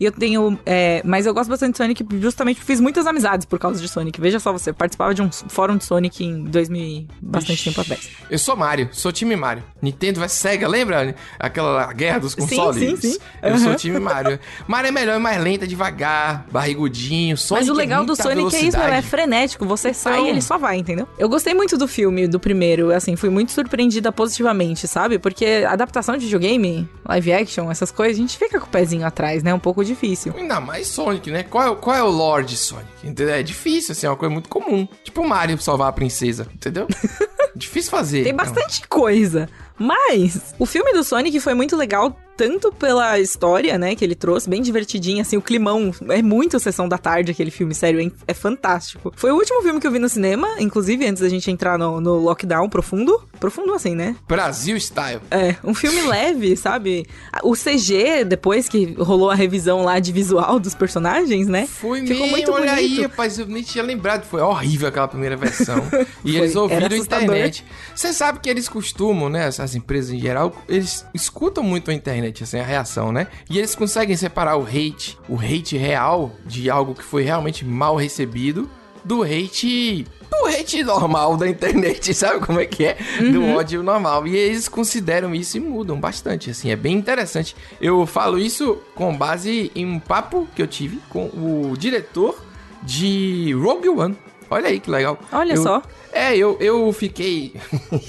E eu tenho. é, mas eu gosto bastante de Sonic justamente porque fiz muitas amizades por causa de Sonic. Veja só você, participava de um fórum de Sonic em 2000 e bastante Vixe. tempo atrás. eu sou Mario, sou time Mario. Nintendo vai Sega, lembra aquela guerra dos Sim, consoles? sim, sim. Eu Aham. sou time Mario. Mario é melhor, é mais lenta, devagar, barrigudinho. Sonic Mas o é legal do muita Sonic é isso, velocidade. ele é frenético. Você sai Então- e ele só vai, entendeu? Eu gostei muito do filme, do primeiro. Assim, fui muito surpreendida positivamente, sabe? Porque adaptação de videogame, live action, essas coisas, a gente fica com o pezinho atrás, né? Um pouco difícil. Ainda mais Sonic, né? Qual é, o- qual é o lore de Sonic? Entendeu? É difícil, assim, é uma coisa muito comum. Tipo o Mario salvar a princesa, entendeu? difícil fazer. Tem então. bastante coisa. Mas o filme do Sonic foi muito legal tanto pela história, né, que ele trouxe, bem divertidinho, assim, o climão, é muito Sessão da Tarde aquele filme, sério, é, é fantástico. Foi o último filme que eu vi no cinema, inclusive antes da gente entrar no, no lockdown profundo, profundo assim, né? Brasil Style. É, um filme leve, sabe? O CG, depois que rolou a revisão lá de visual dos personagens, né? Foi Ficou mesmo, muito olha aí, bonito. rapaz, eu nem tinha lembrado, foi horrível aquela primeira versão. e Foi, eles ouviram a internet. Você sabe que eles costumam, né, essas empresas em geral, eles escutam muito a internet, assim, a reação, né? E eles conseguem separar o hate, o hate real de algo que foi realmente mal recebido, do hate do hate normal da internet, sabe como é que é? Do ódio normal. E eles consideram isso e mudam bastante, assim, é bem interessante. Eu falo isso com base em um papo que eu tive com o diretor de Rogue One. Olha aí que legal. Olha Eu- só. É, eu, eu fiquei.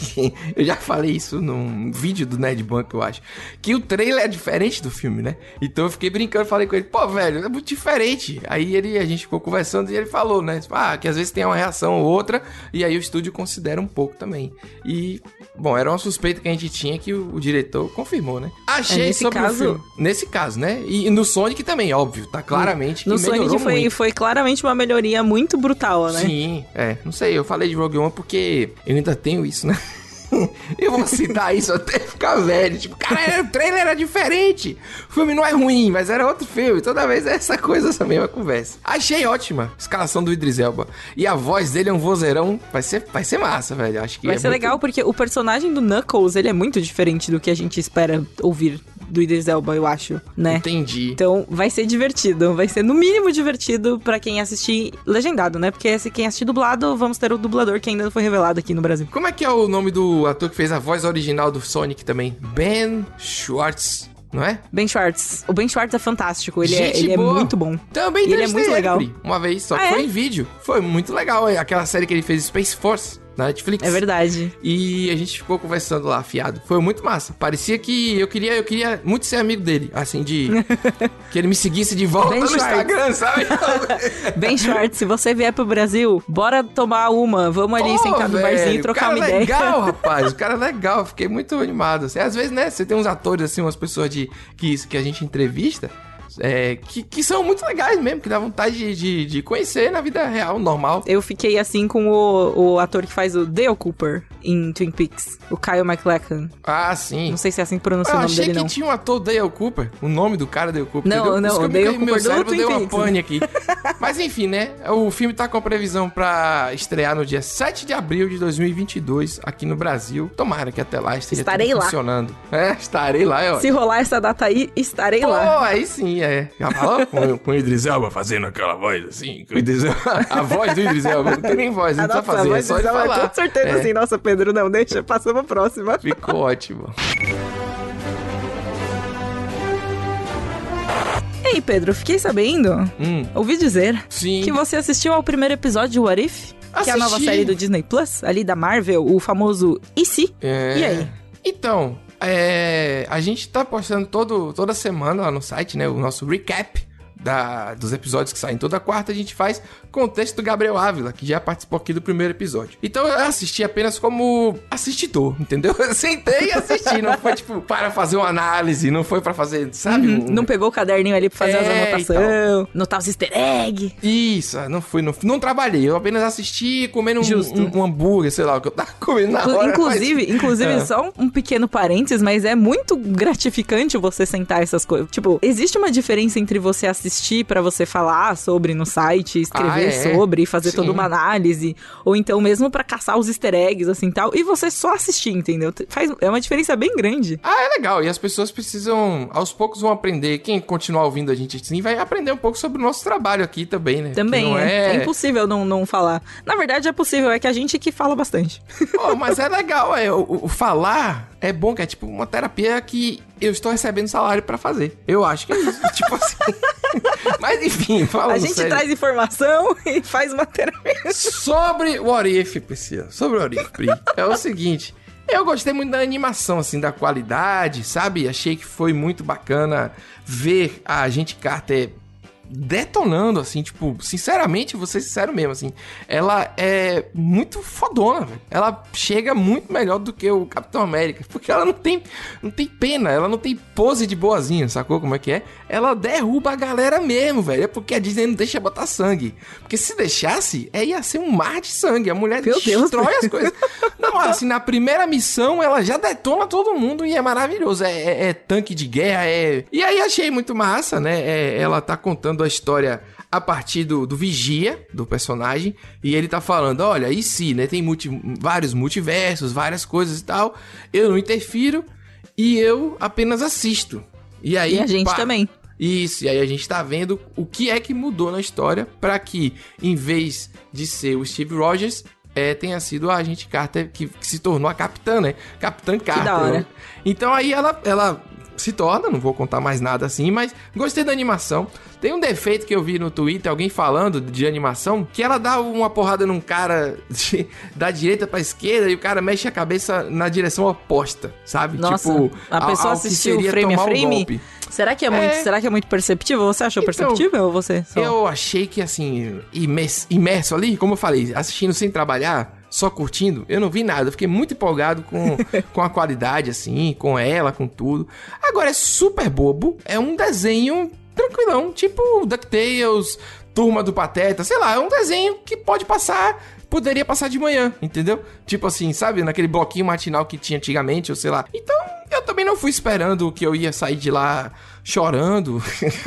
eu já falei isso num vídeo do Ned Bank, eu acho. Que o trailer é diferente do filme, né? Então eu fiquei brincando, falei com ele, pô, velho, é muito diferente. Aí ele, a gente ficou conversando e ele falou, né? Ah, que às vezes tem uma reação ou outra, e aí o estúdio considera um pouco também. E, bom, era uma suspeita que a gente tinha que o, o diretor confirmou, né? Achei É, nesse sobre caso- o filme. Nesse caso, né? E no Sonic também, óbvio, tá claramente que No Sonic foi, muito. foi claramente uma melhoria muito brutal, né? Sim, é. Não sei, eu falei de Rogue Porque eu ainda tenho isso, né? eu vou citar isso até ficar velho. Tipo, cara, o trailer era diferente. O filme não é ruim, mas era outro filme. Toda vez é essa coisa, essa mesma conversa. Achei ótima a escalação do Idris Elba. E a voz dele é um vozeirão. Vai ser, vai ser massa, velho. Acho que Vai é ser muito- legal porque o personagem do Knuckles, ele é muito diferente do que a gente espera ouvir do Idris Elba, eu acho, né? Entendi. Então vai ser divertido, vai ser no mínimo divertido pra quem assistir legendado, né? Porque se quem assistir dublado, vamos ter o dublador que ainda não foi revelado aqui no Brasil. Como é que é o nome do ator que fez a voz original do Sonic também? Ben Schwartz, não é? Ben Schwartz. O Ben Schwartz é fantástico, ele, é, Gente ele é boa. muito bom. Também E ele é muito legal. Uma vez, só que Ah, foi é? em vídeo. Foi muito legal. é Aquela série que ele fez Space Force na Netflix. É verdade. E a gente ficou conversando lá, afiado. Foi muito massa. Parecia que eu queria, eu queria muito ser amigo dele. Assim, de. que ele me seguisse de volta Ben no Schwartz. Instagram, sabe? Ben Schwartz, se você vier pro Brasil, bora tomar uma. Vamos ali sentar no velho, barzinho e trocar uma ideia. legal, rapaz. O cara é legal. Fiquei muito animado. assim. Às vezes, né, você tem uns atores, assim, umas pessoas de, que, que a gente entrevista. É, que, que são muito legais mesmo, que dá vontade de, de, de conhecer na vida real, normal. Eu fiquei assim com o, o ator que faz o Dale Cooper em Twin Peaks, o Kyle MacLachlan. Ah, sim. Não sei se é assim que pronuncia Eu o nome achei dele, que não. tinha um ator Dale Cooper, o nome do cara Dale Cooper. Não, entendeu? não, que eu Dale meu Cooper do cérebro deu uma pane aqui. Mas enfim, né? O filme tá com previsão pra estrear no dia 7 de abril de 2022 aqui no Brasil. Tomara que até lá esteja Estarei lá. funcionando. É, estarei lá, é ó. Se rolar essa data aí, estarei Pô, lá. aí sim, é. Já falou com, com o Idris Elba fazendo aquela voz assim? Com o Idris Elba. A voz do Idris Elba. Não tem nem voz, não Ah, precisa nossa, fazer, é só ele é falar. Com certeza É, assim, nossa, Pedro, não, deixa, passamos a próxima. Ficou ótimo. Ei, Pedro, fiquei sabendo, Hum, ouvi dizer, sim. que você assistiu ao primeiro episódio de What If? Que é a nova Assisti. série do Disney Plus, ali da Marvel, o famoso E se? É. E aí? Então, é, a gente tá postando todo, toda semana lá no site, né? O nosso recap da, dos episódios que saem toda quarta. A gente faz com o texto do Gabriel Ávila, que já participou aqui do primeiro episódio. Então eu assisti apenas como assistidor, entendeu? Eu sentei e assisti. não foi tipo para fazer uma análise, não foi para fazer, sabe? Uhum, um- Não pegou o caderninho ali pra fazer as É, anotações, notar os easter egg. Isso, não fui, não, não trabalhei. Eu apenas assisti comendo um, um, um hambúrguer, sei lá, o que eu tava comendo na hora. inclusive, mas- inclusive É. só um, um pequeno parênteses, mas é muito gratificante você sentar essas coisas. Tipo, existe uma diferença entre você assistir pra você falar sobre no site, escrever Ah, é? sobre, fazer Sim. toda uma análise, ou então mesmo pra caçar os easter eggs assim tal, e você só assistir, entendeu? Faz é uma diferença bem grande. Ah, é legal. E as pessoas precisam, aos poucos, vão aprender. Quem continuar ouvindo a gente assim vai aprender um pouco sobre o nosso trabalho aqui também, né? Também é, é. é impossível não, não falar. Na verdade é possível, é que a gente que fala bastante. Pô, mas é legal. É, o, o falar é bom, que é tipo uma terapia que eu estou recebendo salário pra fazer. Eu acho que é isso. tipo assim. mas enfim, falando A gente sério. traz informação e faz uma terapia. Sobre o What If, Priscila. Sobre o What If, Pri. É o seguinte. Eu gostei muito da animação, assim, da qualidade, sabe? Achei que foi muito bacana ver a gente Carter detonando, assim, tipo, sinceramente, vou ser sincero mesmo, assim, ela é muito fodona, velho. Ela chega muito melhor do que o Capitão América, porque ela não tem, não tem pena, ela não tem pose de boazinha, sacou como é que é? Ela derruba a galera mesmo, velho, é porque a Disney não deixa botar sangue. Porque se deixasse, é, ia ser um mar de sangue, a mulher Meu Deus. destrói as coisas. Não, assim, na primeira missão, ela já detona todo mundo e é maravilhoso. É, é- é tanque de guerra, é... E aí achei muito massa, né? É, ela tá contando a história a partir do, do Vigia, do personagem, e ele tá falando, olha, e se, né? Tem multi- vários multiversos, várias coisas e tal. Eu não interfiro e eu apenas assisto. E aí... E a gente pá, também. isso, e aí a gente tá vendo o que é que mudou na história pra que, em vez de ser o Steve Rogers, é, tenha sido a agente Carter que, que se tornou a capitã, né? Capitã Carter. da hora. né? Então aí ela, ela se torna, não vou contar mais nada assim, mas gostei da animação. Tem um defeito que eu vi no Twitter, alguém falando de animação, que ela dá uma porrada num cara de- da direita pra esquerda e o cara mexe a cabeça na direção oposta, sabe? Nossa, tipo, a pessoa assistiu frame a frame? Será que é muito, É. será que é muito perceptível? Você achou Então, perceptível ou você? só- Eu achei que, assim, imerso, imerso ali, como eu falei, assistindo sem trabalhar, só curtindo, eu não vi nada. Eu fiquei muito empolgado com, com a qualidade, assim, com ela, com tudo. Agora, é super bobo. É um desenho tranquilão, tipo DuckTales, Turma do Pateta, sei lá, é um desenho que pode passar... Poderia passar de manhã, entendeu? Tipo assim, sabe? Naquele bloquinho matinal que tinha antigamente, ou sei lá. Então, eu também não fui esperando que eu ia sair de lá chorando.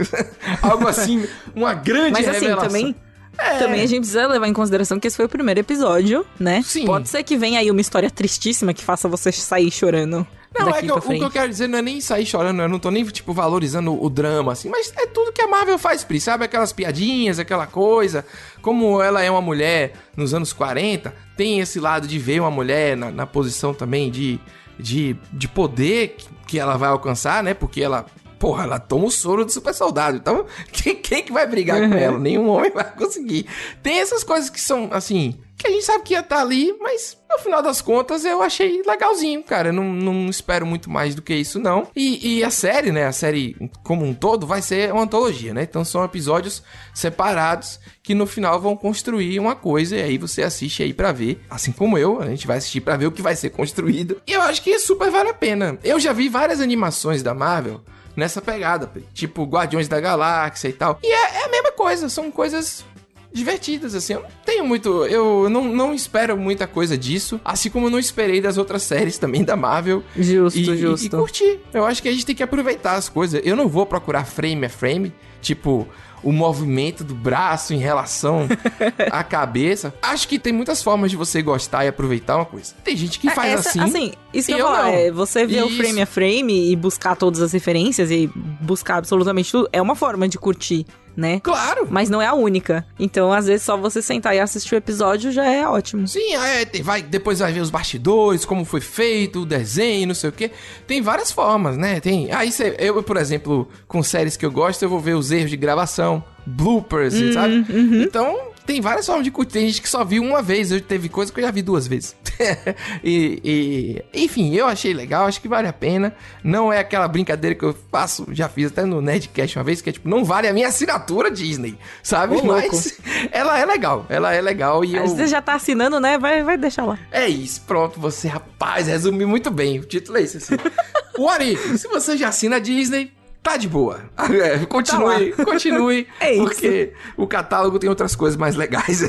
Algo assim, uma grande Mas assim, revelação. Também. Também a gente precisa levar em consideração que esse foi o primeiro episódio, né? Sim. Pode ser que venha aí uma história tristíssima que faça você sair chorando Não, é que eu- o que eu quero dizer não é nem sair chorando, eu não tô nem, tipo, valorizando o drama, assim, mas é tudo que a Marvel faz, Pri, sabe? Aquelas piadinhas, aquela coisa. Como ela é uma mulher nos anos 40, tem esse lado de ver uma mulher na, na posição também de, de, de poder que, que ela vai alcançar, né? Porque ela. Porra, ela toma o soro do super soldado. Então, quem, quem que vai brigar com ela? Nenhum homem vai conseguir. Tem essas coisas que são, assim, que a gente sabe que ia estar ali, mas no final das contas eu achei legalzinho, cara. Eu não, não espero muito mais do que isso, não. E, e a série, né? A série como um todo vai ser uma antologia, né? Então são episódios separados que no final vão construir uma coisa e aí você assiste aí pra ver. Assim como eu, a gente vai assistir pra ver o que vai ser construído. E eu acho que super vale a pena. Eu já vi várias animações da Marvel nessa pegada, Pri. tipo Guardiões da Galáxia e tal. E é, é a mesma coisa, são coisas divertidas, assim. Eu não tenho muito. Eu não, não espero muita coisa disso. Assim como eu não esperei das outras séries também da Marvel. Justo, e, justo. E, e curtir. Eu acho que a gente tem que aproveitar as coisas. Eu não vou procurar frame a frame, tipo. O movimento do braço em relação à cabeça. Acho que tem muitas formas de você gostar e aproveitar uma coisa. Tem gente que faz É, Essa- assim. isso que eu eu falar, é, você ver o frame a frame e buscar todas as referências e buscar absolutamente tudo, é uma forma de curtir, né? Claro. Mas não é a única. Então, às vezes, só você sentar e assistir o episódio já é ótimo. Sim, é, vai, depois vai ver os bastidores, como foi feito, o desenho, não sei o que. Tem várias formas, né? Tem. Aí cê, eu, por exemplo, com séries que eu gosto, eu vou ver os erros de gravação, bloopers, sabe? Então, tem várias formas de curtir. Tem gente que só viu uma vez, eu teve coisa que eu já vi duas vezes. e, e- enfim, eu achei legal, acho que vale a pena. Não é aquela brincadeira que eu faço, já fiz até no Nerdcast uma vez, que é tipo, não vale a minha assinatura Disney, sabe? Ô. Mas ela é legal, ela é legal e Aí eu... Você já tá assinando, né? Vai, vai deixar lá. É isso, pronto, você, rapaz, resumiu muito bem. O título é esse, assim. What if? Se você já assina a Disney, tá de boa. É, continue, continue. É isso. Porque o catálogo tem outras coisas mais legais.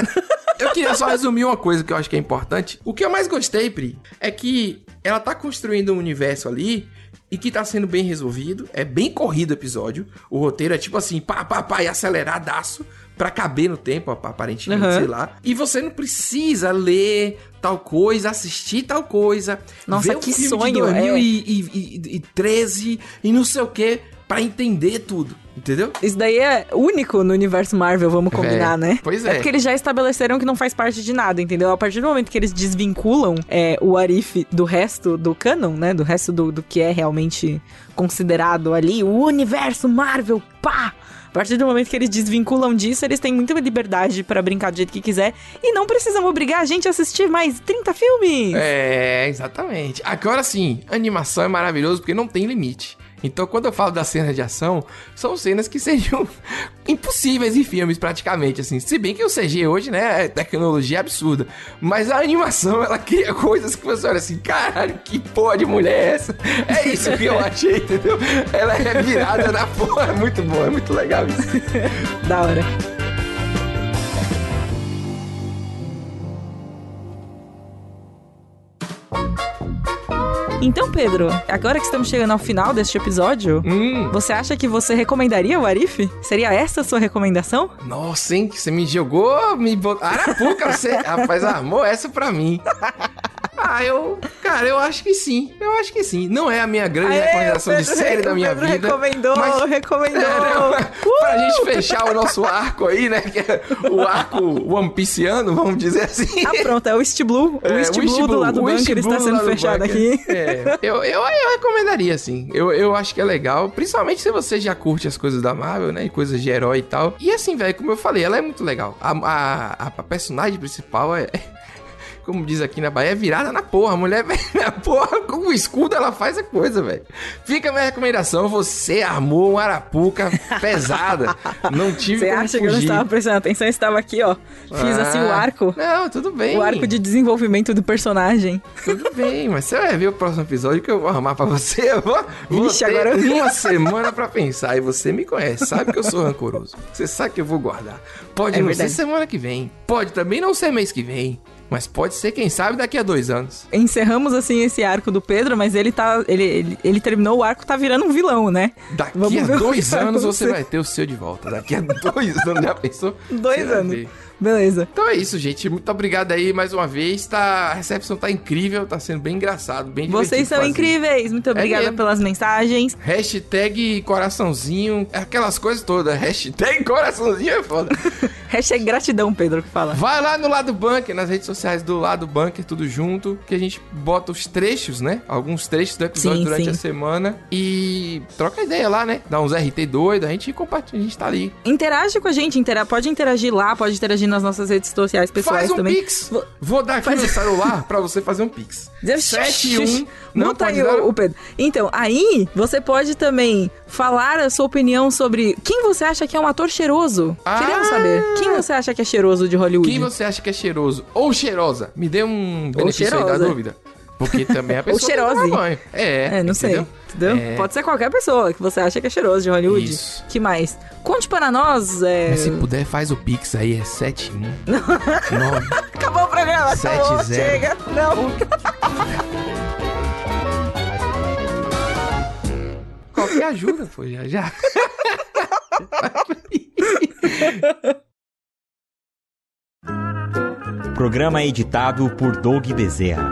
eu queria só resumir uma coisa que eu acho que é importante. O que eu mais gostei, Pri, é que ela tá construindo um universo ali e que tá sendo bem resolvido. É bem corrido o episódio. O roteiro é tipo assim, pá, pá, pá, e aceleradaço pra caber no tempo, ap- aparentemente, Uhum. sei lá. E você não precisa ler tal coisa, assistir tal coisa. Nossa, ver o que filme sonho, de é. 2013 e não sei o que pra entender tudo, entendeu? Isso daí é único no universo Marvel, vamos combinar, É, né? pois É é. porque eles já estabeleceram que não faz parte de nada, entendeu? A partir do momento que eles desvinculam é, o Arif do resto do canon, né? Do resto do, do que é realmente considerado ali, o universo Marvel, pá! A partir do momento que eles desvinculam disso, eles têm muita liberdade pra brincar do jeito que quiser e não precisam obrigar a gente a assistir mais 30 filmes. É, exatamente. Agora sim, animação é maravilhoso porque não tem limite. Então, quando eu falo das cenas de ação, são cenas que seriam impossíveis em filmes, praticamente, assim. Se bem que o CG hoje, né, é tecnologia absurda. Mas a animação, ela cria coisas que você olha assim, caralho, que porra de mulher é essa? É isso que eu achei, entendeu? Ela é virada na porra, é muito bom, é muito legal isso. Da hora. Então, Pedro, agora que estamos chegando ao final deste episódio, Hum, você acha que você recomendaria o Arif? Seria essa a sua recomendação? nossa, hein, você me jogou, me botou... Arapuca, você, rapaz, armou essa pra mim. Ah, eu... Cara, eu acho que sim. Eu acho que sim. Não é a minha grande recomendação de série da minha Pedro vida. recomendou, mas- recomendou. É, né? Pra gente fechar o nosso arco aí, né? Que é o arco One Pieceano, vamos dizer assim. Ah, pronto, é o East Blue. O É, East East Blue do lado do bunker está Blue do sendo fechado aqui. É, eu, eu, eu recomendaria, assim. Eu, eu acho que é legal, principalmente se você já curte as coisas da Marvel, né? E coisas de herói e tal. E assim, velho, como eu falei, ela é muito legal. A, a, a personagem principal é. Como diz aqui na Bahia, é virada na porra. A mulher, velho, na porra, com o escudo ela faz a coisa, velho. Fica a minha recomendação. Você armou uma arapuca pesada. Não tive Você acha que eu não fugir. estava prestando atenção? Eu estava aqui, ó. Fiz assim o Ah, arco. Não, tudo bem. O arco de desenvolvimento do personagem. Tudo bem, mas você vai ver o próximo episódio que eu vou arrumar pra você. Eu vou, ter agora- uma semana pra pensar. E você me conhece, sabe que eu sou rancoroso. Você sabe que eu vou guardar. Pode É não verdade. ser semana que vem. Pode também não ser mês que vem. Mas pode ser, quem sabe, daqui a dois anos. Encerramos assim esse arco do Pedro, mas ele tá. Ele, ele, ele terminou o arco, tá virando um vilão, né? Daqui Vamos a dois anos você vai ter o seu de volta. Daqui a dois anos, já pensou? Dois Você anos. Beleza. Então é isso, gente. Muito obrigado aí mais uma vez. Tá, a recepção tá incrível, tá sendo bem engraçado, bem Vocês são fazer. incríveis. Muito obrigada mesmo. pelas mensagens. Hashtag coraçãozinho, aquelas coisas todas. Hashtag coraçãozinho é foda. Hashtag gratidão, Pedro, que fala. Vai lá no Lado Bunker, nas redes sociais do Lado Bunker, tudo junto, que a gente bota os trechos, né? Alguns trechos do episódio Sim, durante sim. a semana e troca ideia lá, né? Dá uns RT doido, a gente compartilha, a gente tá ali. Interage com a gente, intera pode interagir lá, pode interagir nas nossas redes sociais pessoais Faz um também. pix. Vo- Vou dar aqui Faz- no celular pra você fazer um pix. 71 não Muta pode aí o, o Pedro. Então, aí você pode também falar a sua opinião sobre quem você acha que é um ator cheiroso. Ah! Queremos saber. Quem você acha que é cheiroso de Hollywood? Quem você acha que é cheiroso ou cheirosa? Me dê um benefício aí da cheirosa. dúvida. Porque também a pessoa tomar banho. É, É, não sei. entendeu? Entendeu? É. Pode ser qualquer pessoa que você acha que é cheiroso de Hollywood. Isso. Que mais? Conte para nós. É... Mas se puder, faz o Pix aí, é 71 9 Acabou o programa, Sete acabou, zero. chega. Não. Qualquer ajuda, pô, já já. Programa editado por Doug Bezerra.